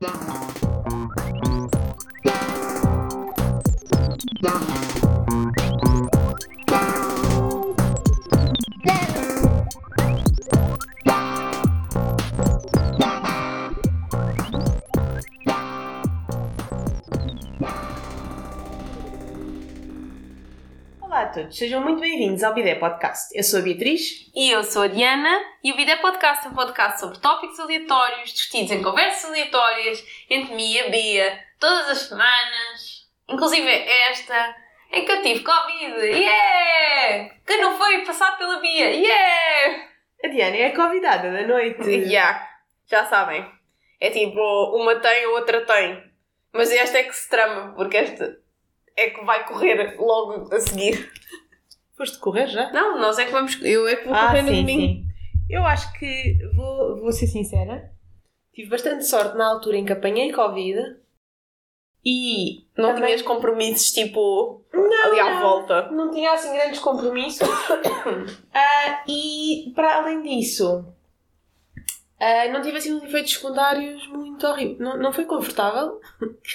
Olá a todos, sejam muito bem-vindos ao Bidé Podcast. Eu sou a Beatriz. E eu sou a Diana e o Bidé Podcast é um podcast sobre tópicos aleatórios, discutidos em conversas aleatórias entre mim e a Bia, todas as semanas, inclusive esta, em que eu tive Covid, yeah! Que não foi passado pela Bia, yeah! A Diana é a convidada da noite. Yeah, já sabem. É tipo, uma tem, a outra tem. Mas esta é que se trama, porque esta é que vai correr logo a seguir. Foste correr já? Não, nós é que vamos. Eu é que vou Ah, correr no sim, domingo. sim. Eu acho que, vou, vou ser sincera, tive bastante sorte na altura em que apanhei Covid e Não também tinhas compromissos tipo Não, ali à não. volta. não tinha assim grandes compromissos. Ah, e para além disso, ah, não tive assim uns efeitos secundários muito horríveis. Não, não foi confortável,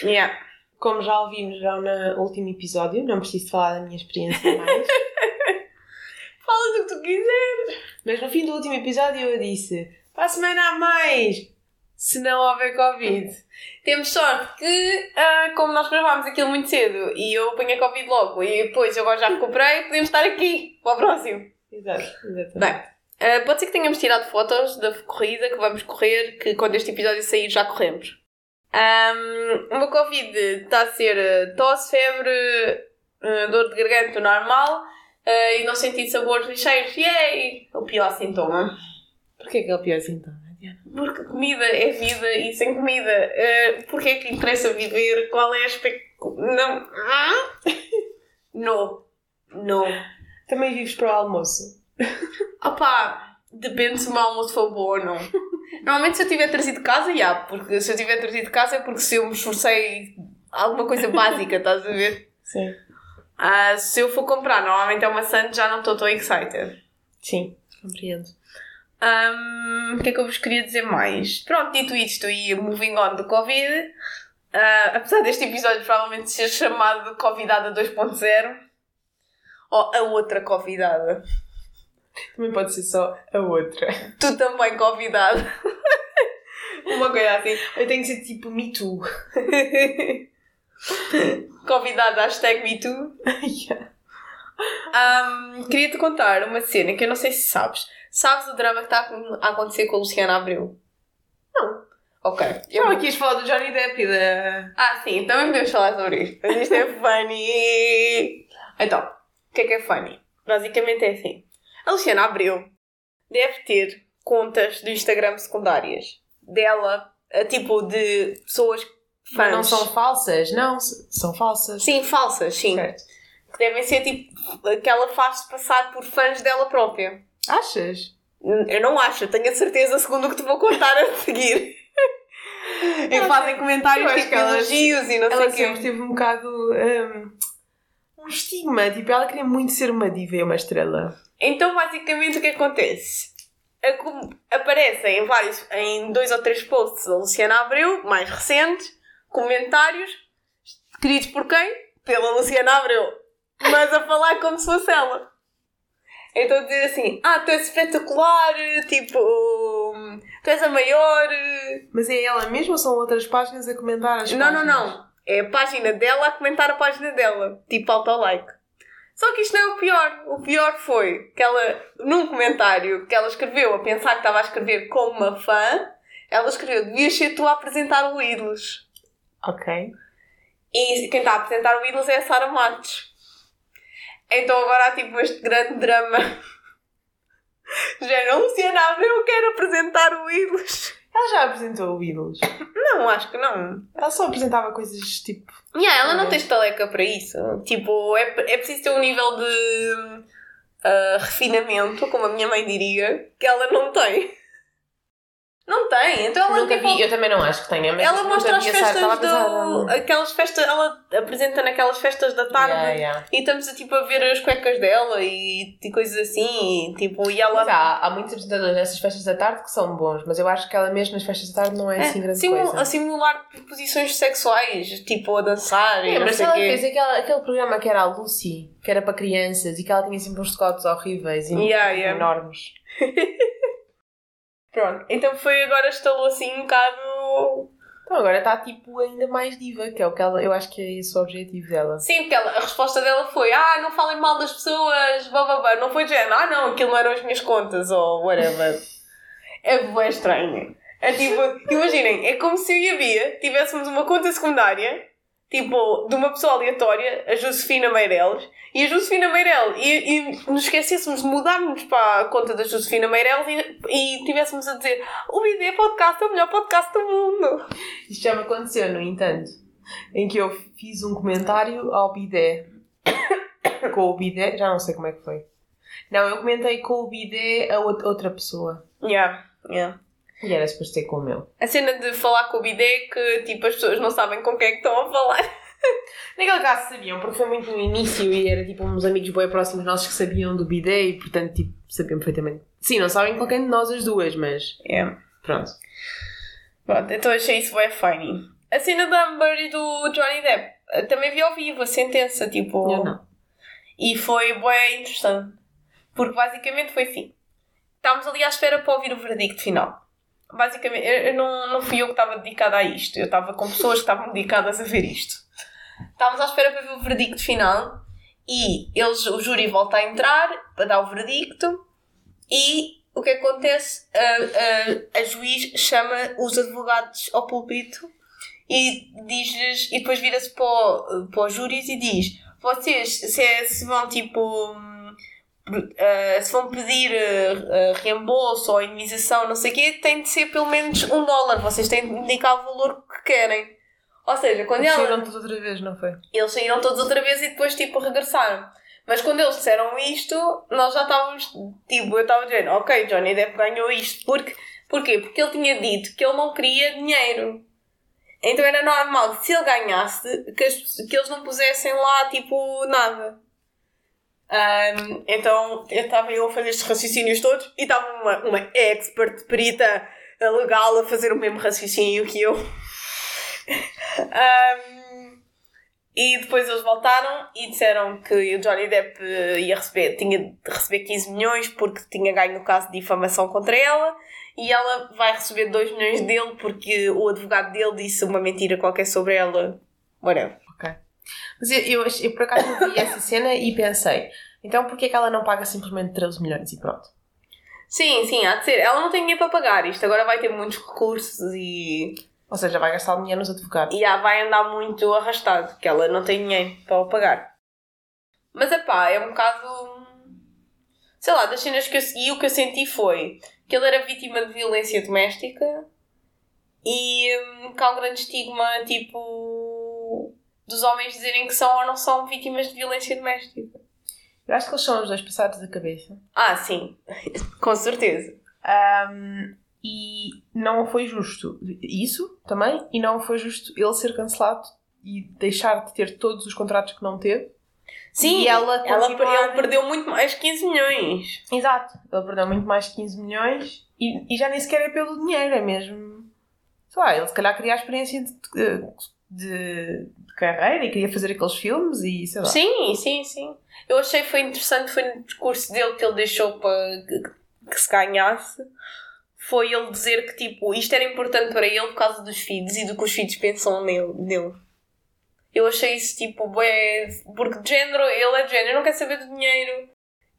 Yeah. como já ouvimos já no último episódio, não preciso falar da minha experiência mais. Fala do que tu quiser. Mas no fim do último episódio eu disse: para a semana há mais, se não houver Covid. Temos sorte que, ah, como nós gravámos aquilo muito cedo e eu apanhei Covid logo e depois eu agora já recuperei, podemos estar aqui para o próximo. Exato, exatamente. Bem, ah, pode ser que tenhamos tirado fotos da corrida que vamos correr, que quando este episódio sair já corremos. Ahm, o meu Covid está a ser ah, tosse, febre, ah, dor de garganta normal ah, e não sentir sabores e cheiros. Yay! O pior sintoma. Porquê que é o pior sintoma, Diana? Porque comida é vida e sem comida, uh, porquê é que interessa viver? Qual é a expect... Não. Não. Não. Também vives para o almoço. Opá, depende se o meu almoço for bom ou não. Normalmente se eu tiver trazido de casa, já. Porque se eu tiver trazido de casa é porque se eu me esforcei alguma coisa básica, estás a ver? Sim. Ah, se eu for comprar, normalmente é uma Santos, já não estou tão excited. Sim, compreendo. Ahm, o que é que eu vos queria dizer mais? Pronto, dito isto e moving on do Covid, ah, apesar deste episódio provavelmente ser chamado de Covidada 2.0, ou a outra convidada, Também pode ser só a outra. tu também convidado. Uma coisa assim. Eu tenho que ser tipo Me Too. Convidada hashtag MeToo. Ahm, Queria-te contar uma cena que eu não sei se sabes. Sabes o drama que está a acontecer com a Luciana Abreu? Não. Ok. Eu aqui ias falar do Johnny Depp e da. Ah, sim, também podemos falar sobre isto. Mas isto é funny. Então, o que é que é funny? Basicamente é assim. A Luciana Abreu deve ter contas do Instagram secundárias dela, a tipo de pessoas Mas fãs. não são falsas? Não, são falsas. Sim, falsas, sim. Certo. Que devem ser tipo que ela faz passar por fãs dela própria. Achas? Eu não acho, tenho a certeza, segundo o que te vou contar a seguir. e fazem comentários eu tipo elogios e não sei o quê. sempre teve um bocado. hum, um estigma. Tipo, ela queria muito ser uma diva e uma estrela. Então, basicamente, o que acontece? Aparecem em vários, em dois ou três posts da Luciana Abreu, mais recentes, comentários, escritos por quem? Pela Luciana Abreu. Mas a falar como se fosse ela. Então dizer assim, ah, tu és espetacular, tipo, tu és a maior. Mas é ela mesma ou são outras páginas a comentar as Não, não, páginas? não. É a página dela a comentar a página dela. Tipo auto-like. Só que isto não é o pior. O pior foi que ela, num comentário que ela escreveu a pensar que estava a escrever como uma fã, ela escreveu: Devias ser tu a apresentar o Ídolos. Ok. E quem está a apresentar o Ídolos é a Sara Matos. Então agora há tipo este grande drama. Já não, Luciana Abreu quer apresentar o Ídolos. Ela já apresentou o Ídolos. Não, acho que não. Ela só apresentava coisas tipo. Yeah, ela não É. tem estaleca para isso. Tipo, é, é preciso ter um nível de ah, refinamento, como a minha mãe diria, que ela não tem. Não tem. Então ela Nunca tipo, vi, eu também não acho que tenha, mas ela mostra as festas pensar, do. Aquelas festas, ela apresenta naquelas festas da tarde. yeah, yeah. E estamos a, tipo, a ver as cuecas dela e, e coisas assim. E, tipo, e ela. Mas há, há muitos apresentadores nessas festas da tarde que são bons, mas eu acho que ela mesmo nas festas da tarde não é, assim grande simu- coisa. a simular posições sexuais, tipo a dançar e Lembras-te sei o ela quê. fez aquele, aquele programa que era a Lucy, que era para crianças e que ela tinha sempre uns decotes horríveis e yeah. enormes. Pronto, então foi agora estalou assim um bocado. Então agora está tipo ainda mais diva, que é o que ela, eu acho que é esse o objetivo dela. Sim, porque ela- a resposta dela foi: Ah, não falem mal das pessoas, blá blá blá. Não foi de ah não, aquilo não eram as minhas contas ou whatever. é bué estranho. É tipo, imaginem, é como se eu e a Bia tivéssemos uma conta secundária, tipo, de uma pessoa aleatória, a Josefina Meireles, e a Josefina Meireles, e, e nos esquecêssemos de mudarmos para a conta da Josefina Meireles e, e tivéssemos a dizer: O BD Podcast é o melhor podcast do mundo. Isto já me aconteceu, no entanto, em que eu fiz um comentário ao bidé. com o bidé, já não sei como é que foi. Não, eu comentei com o bidé a out- outra pessoa. Yeah, yeah. E era depois ter com o meu. A cena de falar com o bidé que tipo as pessoas não sabem com quem é que estão a falar. Naquele caso sabiam, porque foi muito no início e era tipo uns amigos bem próximos nossos que sabiam do bidé e portanto tipo, sabiam perfeitamente. Sim, não sabem com quem de nós as duas, mas Yeah. pronto. Pronto, então achei isso bem funny. A cena da Amber e do Johnny Depp eh, também vi ao vivo a sentença, tipo. Eu não. E foi bem interessante. Porque basicamente foi assim. Estávamos ali à espera para ouvir o verdicto final. Basicamente, eu, não, não fui eu que estava dedicada a isto. Eu estava com pessoas que estavam dedicadas a ver isto. Estávamos à espera para ver o verdicto final e eles, o júri volta a entrar para dar o verdicto e o que acontece? A, a, a juiz chama os advogados ao púlpito e diz-lhes, e depois vira-se para, para os júris e diz: vocês se, se vão tipo. Eh, se vão pedir eh, eh, reembolso ou indemnização, não sei o quê, tem de ser pelo menos um dólar. Vocês têm de indicar o valor que querem. Ou seja, quando Eles saíram todos outra vez, não foi? eles saíram todos outra vez e depois tipo regressaram. Mas quando eles disseram isto, nós já estávamos, tipo, eu estava dizendo, ok, Johnny Depp ganhou isto. Porque, porquê? Porque ele tinha dito que ele não queria dinheiro. Então era normal que se ele ganhasse, que, as- que eles não pusessem lá, tipo, nada. Ahm, então eu estava eu a fazer estes raciocínios todos e estava uma, uma expert perita legal a fazer o mesmo raciocínio que eu. Ahm, e depois eles voltaram e disseram que o Johnny Depp ia receber, tinha de receber 15 milhões porque tinha ganho o caso de difamação contra ela e ela vai receber 2 milhões dele porque o advogado dele disse uma mentira qualquer sobre ela. Whatever. Mas eu, eu, eu por acaso vi essa cena e pensei, então porquê que ela não paga simplesmente 13 milhões e pronto? Sim, sim, há de ser. Ela não tem dinheiro para pagar isto, agora vai ter muitos recursos e, Ou seja, vai gastar dinheiro nos advogados. e já vai andar muito arrastado, que ela não tem dinheiro para o pagar. Mas é pá, é um bocado. Sei lá, das cenas que eu segui, o que eu senti foi que ele era vítima de violência doméstica e hum, que há um grande estigma, tipo, dos homens dizerem que são ou não são vítimas de violência doméstica. Eu acho que eles são os dois passados da cabeça. Ah, sim, com certeza. Ahm, e não foi justo isso também, e não foi justo ele ser cancelado e deixar de ter todos os contratos que não teve. Sim, E ela ela, continuar- ele perdeu muito mais 15 milhões. Exato. Ele perdeu muito mais de 15 milhões e, e já nem sequer é pelo dinheiro, é mesmo. Sei lá, ele se calhar queria a experiência de, de, de carreira e queria fazer aqueles filmes e sei lá. Sim, sim, sim. Eu achei que foi interessante, foi no discurso dele que ele deixou para que, que se ganhasse. Foi ele dizer que tipo, isto era importante para ele por causa dos filhos e do que os filhos pensam nele. nele. Eu achei isso tipo, bué, porque de género, ele é de género, não quer saber do dinheiro.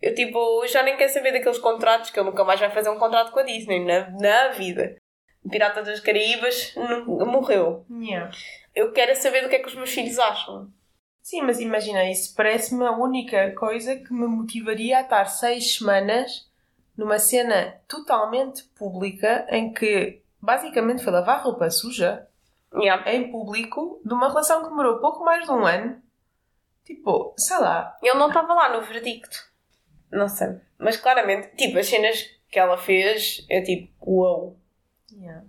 Eu tipo, já nem quero saber daqueles contratos, que ele nunca mais vai fazer um contrato com a Disney na, na vida. Pirata das Caraíbas morreu. Yeah. Eu quero é saber do que é que os meus filhos acham. Sim, mas imagina, isso parece-me a única coisa que me motivaria a estar seis semanas numa cena totalmente pública em que basicamente foi lavar roupa suja Yeah. em público de uma relação que demorou pouco mais de um ano. Tipo, sei lá. Ele não estava lá no verdicto. Não sei. Mas claramente, tipo, as cenas que ela fez é tipo, uau. Yeah.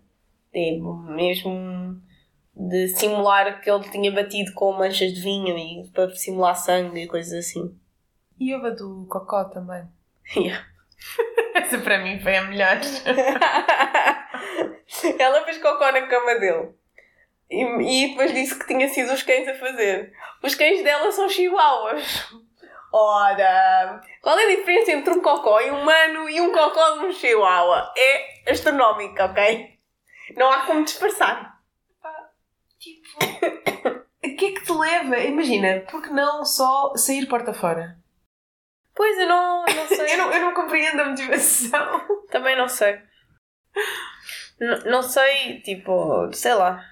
Tipo, mesmo de simular que ele tinha batido com manchas de vinho e para simular sangue e coisas assim. E houve a do Cocó também. Yeah. Essa para mim foi a melhor. Ela fez cocó na cama dele. E, e depois disse que tinha sido os cães a fazer. Os cães dela são chihuahuas. Ora, qual é a diferença entre um cocó e um humano e um cocó de um chihuahua? É astronómica, ok? Não há como disfarçar. O que é que te leva? Imagina, por que não só sair porta fora? Pois, eu não, não sei. Eu não, eu não compreendo a motivação. Também não sei. N- não sei, tipo, sei lá.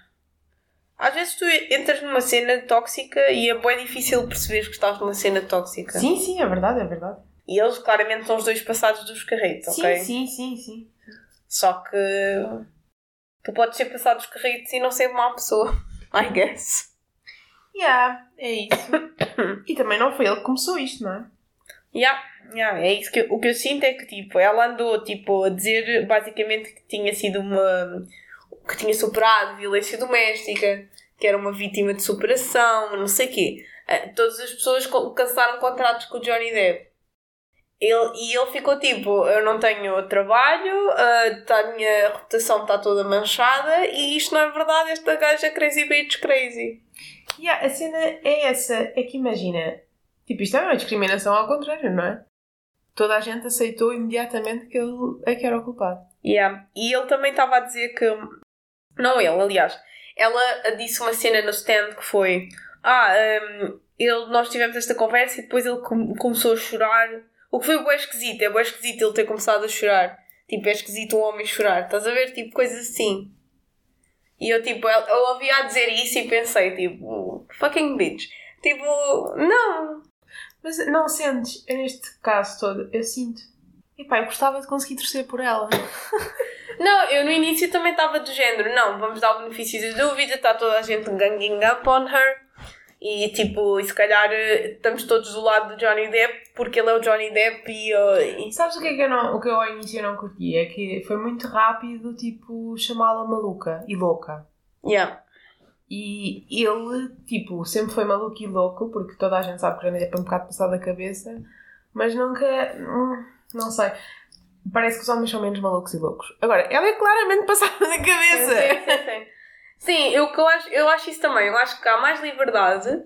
Às vezes tu entras numa cena tóxica e é bem difícil perceber que estás numa cena tóxica. Sim, sim, é verdade, é verdade. E eles claramente são os dois passados dos carretos, ok? Sim, sim, sim, sim. Só que tu podes ser passado dos carretos e não ser má pessoa, I guess. Yeah, é isso. e também não foi ele que começou isto, não é? Yeah, yeah, é isso que eu- o que eu sinto é que tipo, ela andou tipo, a dizer basicamente que tinha sido uma. que tinha superado violência doméstica, que era uma vítima de superação, não sei o quê. Ah, Todas as pessoas cancelaram contratos com o Johnny Depp. Ele, e ele ficou tipo: Eu não tenho trabalho, ah, tá- a minha reputação está toda manchada e isto não é verdade. Esta gaja é crazy bitch crazy. Yeah, a cena é essa, é que imagina, tipo, isto é uma discriminação ao contrário, não é? Toda a gente aceitou imediatamente que ele é que era o culpado. Yeah. E ele também estava a dizer que. Não ele, aliás. Ela disse uma cena no stand que foi. Ah, hum, ele, nós tivemos esta conversa e depois ele com- começou a chorar. O que foi bem esquisito. É bem esquisito ele ter começado a chorar. Tipo, é esquisito um homem chorar. Estás a ver? Tipo, coisas assim. E eu, tipo, eu, ouvia a dizer isso e pensei, tipo, fucking bitch. Tipo, não. Mas não sentes, é neste caso todo, eu sinto. E pá, eu gostava de conseguir torcer por ela. Não, eu no início também estava do género, não, vamos dar o benefício da dúvida, está toda a gente ganging up on her e tipo, e se calhar eh, estamos todos do lado do Johnny Depp porque ele é o Johnny Depp e, eh, e- E sabes o que é que eu, não, o que eu ao início não curti? É que foi muito rápido, tipo, chamá-la maluca e louca. yeah. E ele, tipo, sempre foi maluco e louco, porque toda a gente sabe que o Johnny Depp é um bocado passado da cabeça, mas nunca. hum, Não sei. Parece que os homens são menos malucos e loucos. Agora, ela é claramente passada da cabeça. Sim, sim, sim. Sim, eu, eu, acho, eu acho isso também. Eu acho que há mais liberdade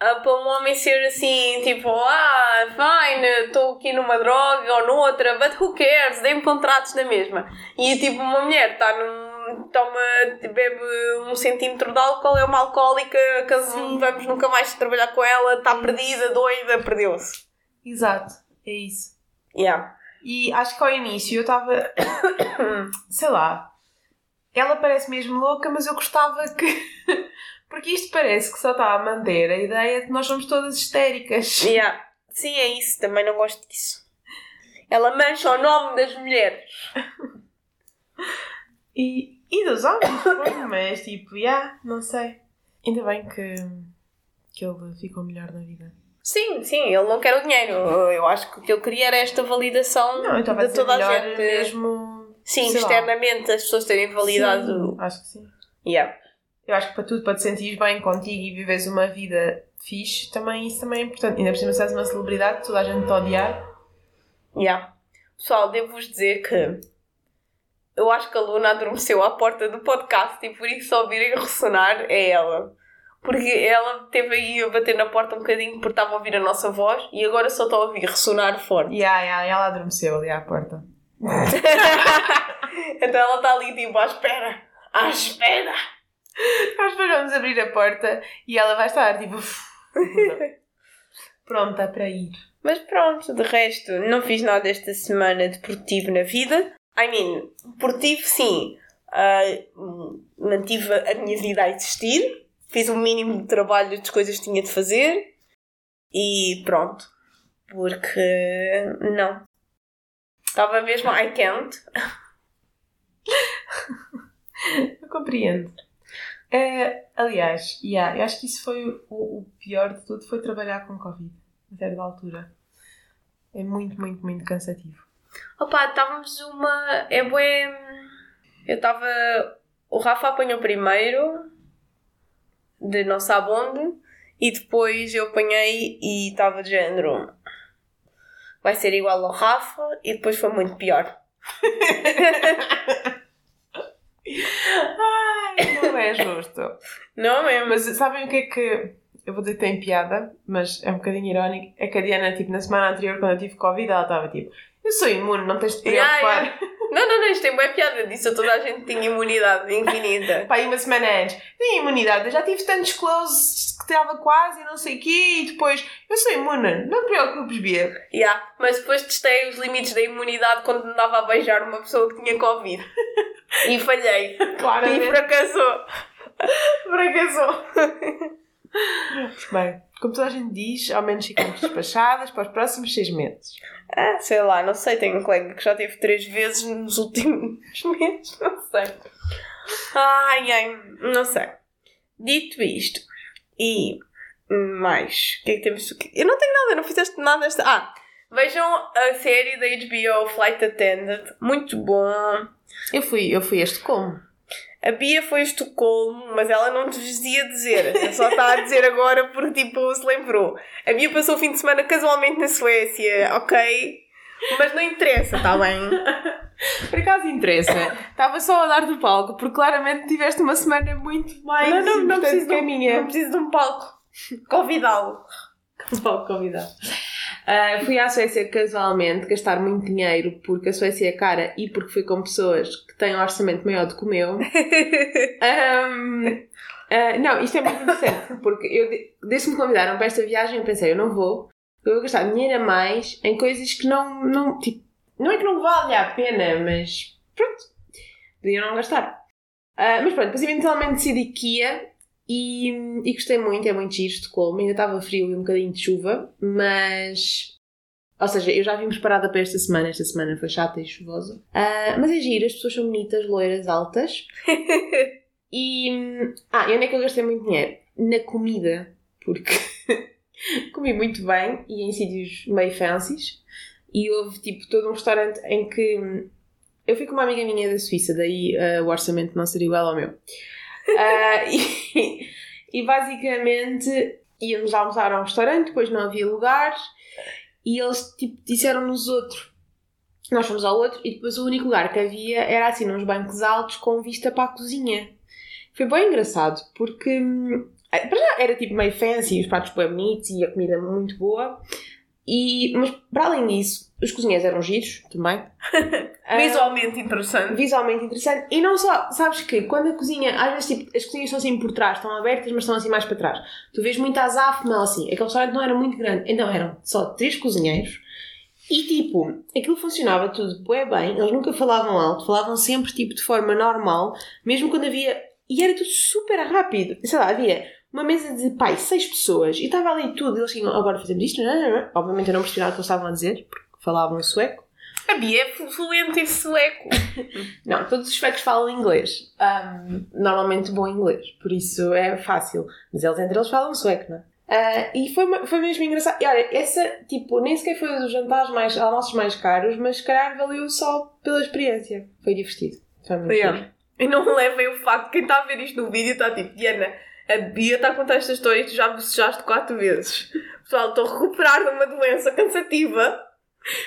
ah, para um homem ser assim, tipo, ah, fine, estou aqui numa droga ou noutra, but who cares? Dei-me contratos na mesma. E tipo, uma mulher está num. toma, bebe um centímetro de álcool, é uma alcoólica, cas- Sim. vamos nunca mais trabalhar com ela, está perdida, doida, perdeu-se. Exato, é isso. Yeah. E acho que ao início eu estava. sei lá. Ela parece mesmo louca, mas eu gostava que. Porque isto parece que só está a manter a ideia de que nós somos todas histéricas. Yeah. Sim, é isso, também não gosto disso. Ela mancha o nome das mulheres. E, e dos homens, mas tipo, já, não sei. Ainda bem que, que ele ficou melhor na vida. Sim, sim, ele não quer o dinheiro. Eu acho que o que ele queria era esta validação Não, eu a de toda a melhor gente. mesmo. Sim, sei lá. externamente as pessoas terem validado. Sim, acho que sim. Yeah. Eu acho que para tudo, para te sentires bem contigo e viveres uma vida fixe, também, isso também é importante. Ainda por cima, se és uma celebridade, toda a gente te odiar. Yeah. Pessoal, devo-vos dizer que eu acho que a Luna adormeceu à porta do podcast e por isso só ouvirem ressonar é ela. Porque ela esteve aí a bater na porta um bocadinho porque estava a ouvir a nossa voz e agora só está a ouvir ressonar forte. Yeah, yeah, ela adormeceu ali à porta. então ela está ali tipo à espera. À espera! Nós depois vamos abrir a porta e ela vai estar tipo. pronta para ir. Mas pronto, de resto, não fiz nada esta semana deportivo na vida. I mean, deportivo sim. Ah, mantive a minha vida a existir. Fiz o mínimo de trabalho das coisas que tinha de fazer. E pronto. Porque não. Estava mesmo, I can't. Eu compreendo. É, aliás, yeah, eu acho que isso foi o, o pior de tudo, foi trabalhar com Covid, a certa altura. É muito, muito, muito cansativo. Opa, estávamos uma. É bué. Eu estava. O Rafa apanhou primeiro, de não sabe onde, e depois eu apanhei e estava de género. Vai ser igual ao Rafa, e depois foi muito pior. Ai, não é justo. Não é mesmo? Mas sabem o que é que. Eu vou dizer que tem piada, mas é um bocadinho irónico. É que a Diana, tipo, na semana anterior, quando eu tive Covid, ela estava tipo: Eu sou imune, não tens de te Yeah, preocupar. yeah. Não, não, não, isto tem boa piada. Disse a toda a gente tinha imunidade infinita. Pá, uma semana antes, tenho imunidade, eu já tive tantos close que estava quase e não sei o quê, e depois, eu sou imune, não te preocupes, Bia. Yeah. Mas depois testei os limites da imunidade quando andava a beijar uma pessoa que tinha Covid. E falhei. Claro, E fracassou. fracassou. Bem, como toda a gente diz, ao menos ficamos despachadas para os próximos seis meses. Ah, sei lá, não sei. Tenho um colega que já teve três vezes nos últimos meses. Não sei. Ai, ai, não sei. Dito isto, e mais, o que é que temos? Eu não tenho nada, não fizeste nada esta. Ah, vejam a série da HBO Flight Attendant. Muito bom. Eu fui, eu fui a Estocolmo. A Bia foi a Estocolmo, mas ela não te devia dizer. Ela só está a dizer agora porque, tipo, se lembrou. A Bia passou o fim de semana casualmente na Suécia, ok? Mas não interessa, está bem? Por acaso interessa. Estava só a dar do palco, porque claramente tiveste uma semana muito mais Não, não, não preciso, de um, minha. não preciso de um palco. Convidá-lo. Palco convidado. Ah, fui à Suécia casualmente gastar muito dinheiro porque a Suécia é cara e porque fui com pessoas que têm um orçamento maior do que o meu. Ahm, ah, não, isto é muito interessante porque eu, de- desde que me convidaram para esta viagem eu pensei, eu não vou, eu vou gastar dinheiro a mais em coisas que não, não, tipo, não é que não vale a pena, mas pronto, podia não gastar. Ah, mas pronto, depois eventualmente decidi que ia e, e gostei muito, é muito giro Estocolmo, ainda estava frio e um bocadinho de chuva, mas. Ou seja, eu já vim preparada para esta semana, esta semana foi chata e chuvosa. Ah, mas é giro, as pessoas são bonitas, loiras, altas. E. Ah, e onde é que eu gastei muito dinheiro? Na comida, porque comi muito bem e em sítios meio fancies. E houve tipo todo um restaurante em que. hum, Eu fui com uma amiga minha da Suíça, daí ah, o orçamento não seria igual ao meu. Ah, e, e basicamente íamos almoçar a um restaurante, depois não havia lugares e eles tipo, disseram-nos outro. Nós fomos ao outro e depois o único lugar que havia era assim, uns bancos altos com vista para a cozinha. Foi bem engraçado porque hum, para já era tipo meio fancy, os pratos bem bonitos e a comida muito boa. E, mas para além disso, os cozinheiros eram giros também. Ah, Visualmente interessante. visualmente interessante. E não só, sabes que quando a cozinha, às vezes tipo, as cozinhas estão assim por trás, estão abertas, mas estão assim mais para trás. Tu vês muita azáfama assim. Aquele restaurante não era muito grande, então eram só três cozinheiros. E tipo, aquilo funcionava tudo bué bem, eles nunca falavam alto, falavam sempre tipo de forma normal, mesmo quando havia. E era tudo super rápido. Sei lá, havia uma mesa de pai, seis pessoas, e estava ali tudo. E eles tinham, agora fazemos isto, não, não, não. Obviamente eu não percebi nada que eles estavam a dizer, porque falavam sueco. A Bia é fluente em sueco. Não, todos os suecos falam inglês. Ahm, normalmente bom inglês, por isso é fácil. Mas eles entre eles falam sueco, não é? Ah, e foi, foi mesmo engraçado. E olha, essa, tipo, nem sequer foi dos jantares mais, almoços mais caros, mas se calhar valeu só pela experiência. Foi divertido. Foi muito Yeah. E não levem o facto, quem está a ver isto no vídeo está tipo, Diana, a Bia está a contar esta história e tu já bocejaste quatro vezes. Pessoal, estou a recuperar de uma doença cansativa.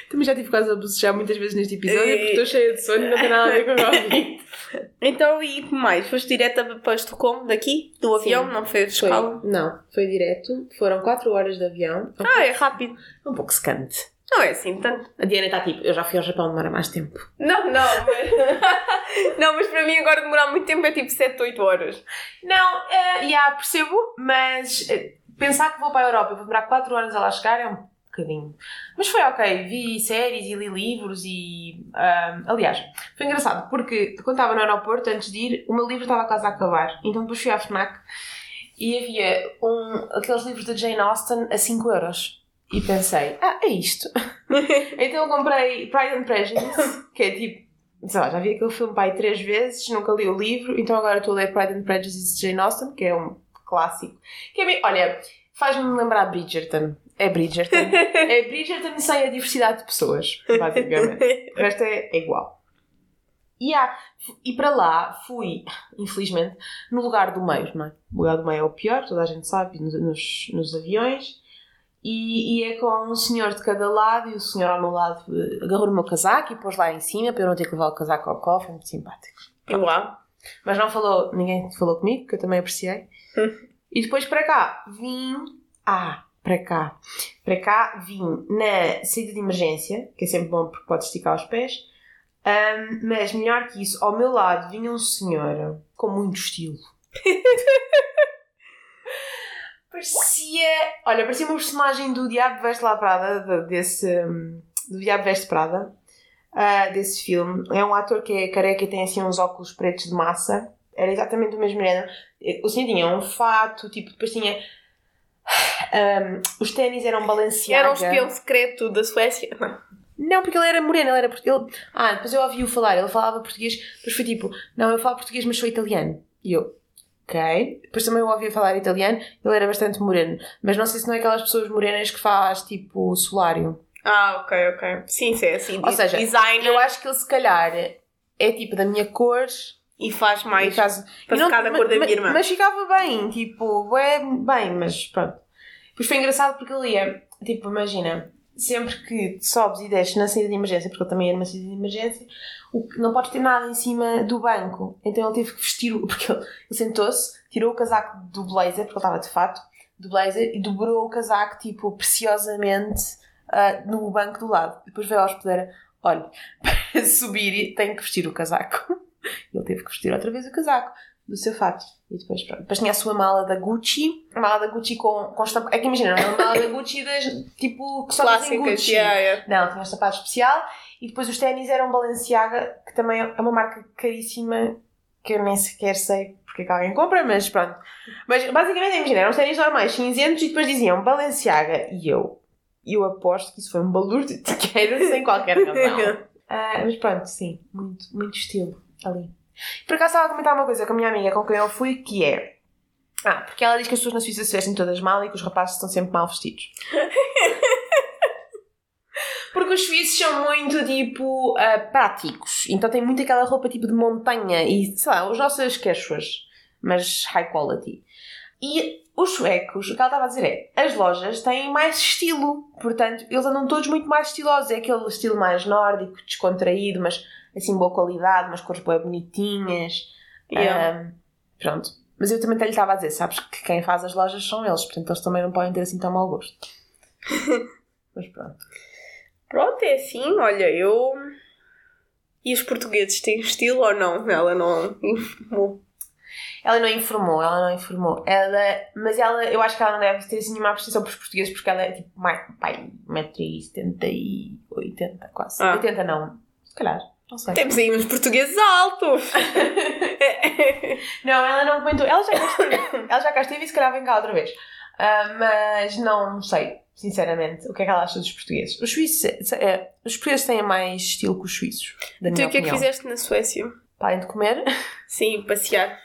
Também já tive quase a bocejar muitas vezes neste episódio porque estou cheia de sono e não tem nada a ver com o Covid. Então, e mais? Foste direta para Estocolmo daqui? Do avião? Sim. Não Foi, escala? não, foi direto. Foram 4 horas de avião. Ah, é rápido. Um pouco secante. Não é assim tanto. A Diana está tipo, eu já fui ao Japão, demora mais tempo. Não, não, mas... não, mas para mim agora demorar muito tempo é tipo 7, 8 horas. Não, é, já percebo, mas eh, pensar que vou para a Europa e vou demorar 4 horas a lá chegar é um bocadinho. Mas foi ok, vi séries e li livros e. ah, aliás, foi engraçado porque quando estava no aeroporto, antes de ir, o meu livro estava quase a acabar. Então depois fui à Fnac e havia um, aqueles livros da Jane Austen a 5 euros. E pensei, ah, é isto. então eu comprei Pride and Prejudice, que é tipo sei lá, já vi aquele filme pai três vezes, nunca li o livro, então agora estou a ler Pride and Prejudice de Jane Austen, que é um clássico. Que é bem, olha, faz-me lembrar Bridgerton. É Bridgerton. é Bridgerton sem a diversidade de pessoas, basicamente. O resto é, é igual. E, há, e para lá fui, infelizmente, no lugar do meio, não é? O lugar do meio é o pior, toda a gente sabe, nos, nos, nos aviões. E, é com um senhor de cada lado, e o senhor ao meu lado eh, agarrou no meu casaco e pôs lá em cima para eu não ter que levar o casaco ao cofre, muito simpático. Uau. Mas não falou, ninguém falou comigo, que eu também apreciei. e depois para cá, vim. Ah, para cá. Para cá vim na saída de emergência, que é sempre bom porque pode esticar os pés. Ahm, mas melhor que isso, ao meu lado vinha um senhor com muito estilo. parecia. Olha, parecia uma personagem do Diabo Veste La Prada, de- desse. hum, do Diabo Veste Prada, ah, desse filme. É um ator que é careca e tem assim uns óculos pretos de massa. Era exatamente o mesmo género. O senhor tinha um fato, tipo, depois tinha. hum, os ténis eram Balenciaga. Era um espião secreto da Suécia. Não. Não, porque ele era moreno, ele era portu- ele Ah, depois eu ouvi-o falar, ele falava português, depois foi tipo, não, eu falo português, mas sou italiano. E eu, ok. Depois também eu ouvi falar italiano, ele era bastante moreno. Mas não sei se não é aquelas pessoas morenas que faz tipo solário. Ah, ok, ok. Sim, sim, é assim. Ou seja, designer Eu acho que ele se calhar é tipo da minha cor. e faz mais. para não- ficar da cor da minha irmã. Mas ficava bem, tipo, é bem, mas pronto. Depois foi engraçado porque ele ia, tipo, imagina, sempre que sobes e desces na saída de emergência, porque ele também era uma saída de emergência, o não podes ter nada em cima do banco. Então ele teve que vestir, o- porque ele, ele sentou-se, tirou o casaco do blazer, porque ele estava de fato, do blazer, e dobrou o casaco, tipo, preciosamente ah, no banco do lado. Depois veio à hospedeira, olha, para subir tem que vestir o casaco. Ele teve que vestir outra vez o casaco do seu fato. E depois, pronto. Depois tinha a sua mala da Gucci. A mala da Gucci com, com estampa... É que imagina, é uma mala da Gucci das, tipo, que só dizem Clássicas, Gucci. yeah, yeah. Não, tinha estampado especial. E depois os ténis eram Balenciaga, que também é uma marca caríssima, que eu nem sequer sei porque é que alguém compra, mas pronto. Mas basicamente, imagina, eram os ténis normais, cinzentos, e depois diziam Balenciaga. E eu, eu aposto que isso foi um balur de etiqueta sem qualquer razão. Ah, mas pronto, sim, muito, muito estilo ali. Por acaso estava a comentar uma coisa com a minha amiga com quem eu fui, que é. Ah, porque ela diz que as pessoas na Suíça se vestem todas mal e que os rapazes estão sempre mal vestidos. Porque os suíços são muito, tipo, ah, práticos. Então tem muito aquela roupa, tipo, de montanha e, sei lá, os nossos casuas, mas high quality. E os suecos, o que ela estava a dizer é, as lojas têm mais estilo. Portanto, eles andam todos muito mais estilosos. É aquele estilo mais nórdico, descontraído, mas assim, boa qualidade, umas cores bem bonitinhas. Yeah. Ah, pronto. Mas eu também até lhe estava a dizer, sabes que quem faz as lojas são eles, portanto eles também não podem ter assim tão mau gosto. mas pronto. Pronto, é assim, olha, eu. E os portugueses têm estilo ou não? Ela não informou. Ela não informou, ela não informou. Ela, mas ela, eu acho que ela não deve ter assim nenhuma apreciação para os portugueses porque ela é tipo, mais, pai, 1,70m e 80 quase. Ah. 80 não, se calhar, não sei. Temos aí uns portugueses altos. Não, ela não comentou. Ela já cá esteve. ela já cá esteve e se calhar vem cá outra vez. Ah, mas não sei, sinceramente, o que é que ela acha dos portugueses. Os suíços, eh, os portugueses têm mais estilo que os suíços, da tu minha o que é que fizeste na Suécia? Parem de comer. Sim, passear.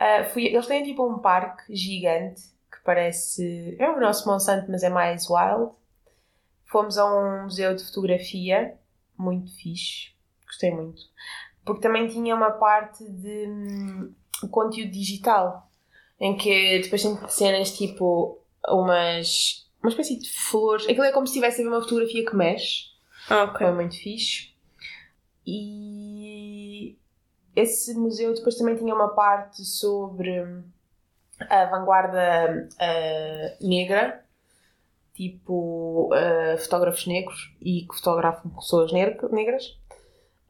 Ah, fui- eles têm tipo um parque gigante que parece. É o nosso Monsanto, mas é mais wild. Fomos a um museu de fotografia, muito fixe, gostei muito. Porque também tinha uma parte de hum, conteúdo digital, em que depois tem cenas tipo umas. uma espécie de flores. Aquilo é como se estivesse a ver uma fotografia que mexe. Ah, ok. Foi muito fixe. E esse museu depois também tinha uma parte sobre a vanguarda ah, negra, tipo ah, fotógrafos negros e que fotografam pessoas neg- negras.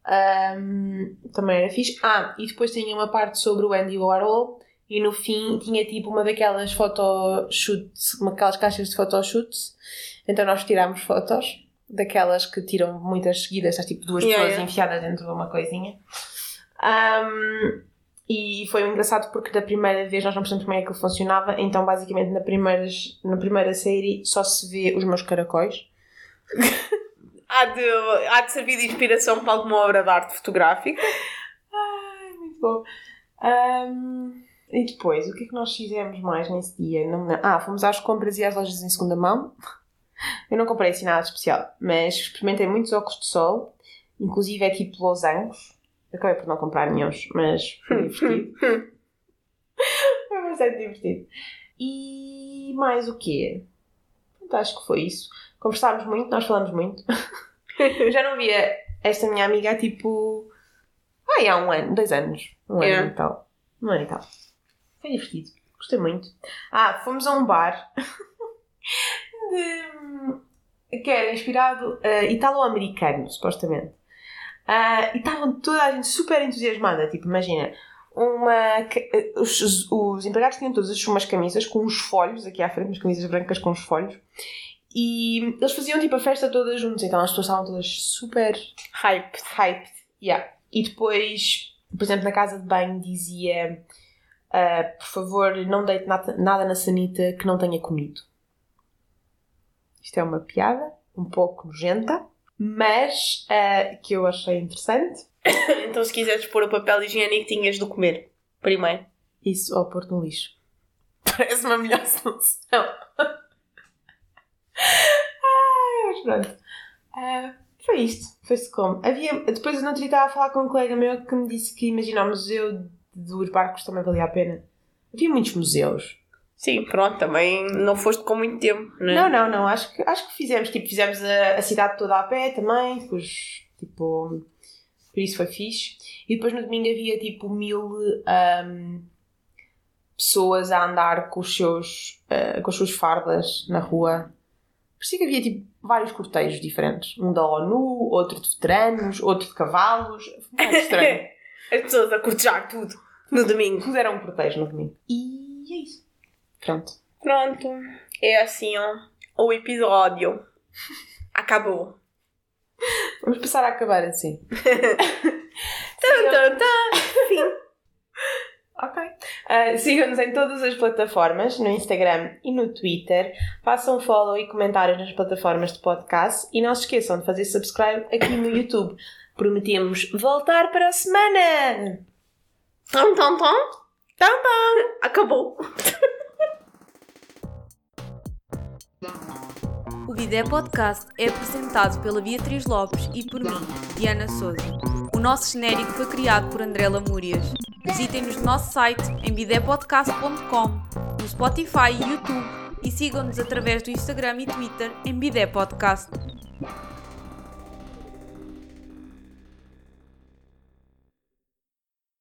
Ahm, também era fixe. Ah, e depois tinha uma parte sobre o Andy Warhol e no fim tinha tipo uma daquelas photoshoots, uma daquelas caixas de photoshoots. Então nós tirámos fotos daquelas que tiram muitas seguidas, estás tipo duas Yeah, pessoas yeah. enfiadas dentro de uma coisinha. Ahm, e foi engraçado porque da primeira vez nós não percebemos como é que aquilo funcionava, então basicamente na, primeiras, na primeira série só se vê os meus caracóis. Há de, há de servir de inspiração para alguma obra de arte fotográfica. Ai, muito bom. Ahm, e depois, o que é que nós fizemos mais nesse dia? Não lembro. Ah, fomos às compras e às lojas em segunda mão. Eu não comprei assim nada especial, mas experimentei muitos óculos de sol, inclusive é tipo losangos. Acabei por não comprar nenhum, mas foi divertido. foi bastante divertido. E mais o quê? Pronto, acho que foi isso. Conversámos muito, nós falamos muito. Eu já não via esta minha amiga há tipo. Ai, há um ano, dois anos. Um ano Yeah. e tal. Um ano e tal. Foi divertido. Gostei muito. Ah, fomos a um bar de, que era inspirado uh, italo-americano, supostamente. Ah, e estavam toda a gente super entusiasmada. Tipo, imagina, uma, eh, os, os- os empregados tinham todas umas camisas com uns folhos aqui à frente, umas camisas brancas com uns folhos. E eles faziam tipo a festa todas juntos, então as pessoas estavam todas super Hype. hyped. Yeah. E depois, por exemplo, na casa de banho dizia: ah, por favor, não deite nada, nada na sanita que não tenha comido. Isto é uma piada, um pouco nojenta, mas ah, que eu achei interessante. Então, se quiseres pôr o papel higiênico, tinhas de comer. Primeiro. Isso ao pôr no lixo. Parece uma melhor solução. Ai, mas pronto. Ah, foi isto. Foi-se como. Havia, depois eu não estava a falar com um colega meu que me disse que, imagina, o museu dos barcos também valia a pena. Havia muitos museus. Sim, pronto, também não foste com muito tempo, né? Não, não, não. Acho que, acho que fizemos. Tipo, fizemos a, a cidade toda a pé também. Depois, tipo... Por isso foi fixe. E depois no domingo havia, tipo, mil ahm, pessoas a andar com os seus... ah, com as suas fardas na rua. Parecia que havia, tipo, vários cortejos diferentes. Um da ONU, outro de veteranos, outro de cavalos. Foi muito estranho. As pessoas a cortejar tudo no domingo. Era um cortejo no domingo. E é isso. Pronto. Pronto. É assim, ó. O episódio. Acabou. Vamos passar a acabar assim. Tan, tan. Fim. Ok. Uh, Sigam-nos em todas as plataformas, no Instagram e no Twitter. Façam follow e comentários nas plataformas de podcast. E não se esqueçam de fazer subscribe aqui no YouTube. Prometemos voltar para a semana! Tam, tam, tam. Tam, tam. Acabou. O Bidé Podcast é apresentado pela Beatriz Lopes e por mim, Diana Souza. O nosso genérico foi criado por André Lamúrias. Visitem-nos no nosso site em bidépodcast.com, no Spotify e YouTube e sigam-nos através do Instagram e Twitter em Bidé Podcast.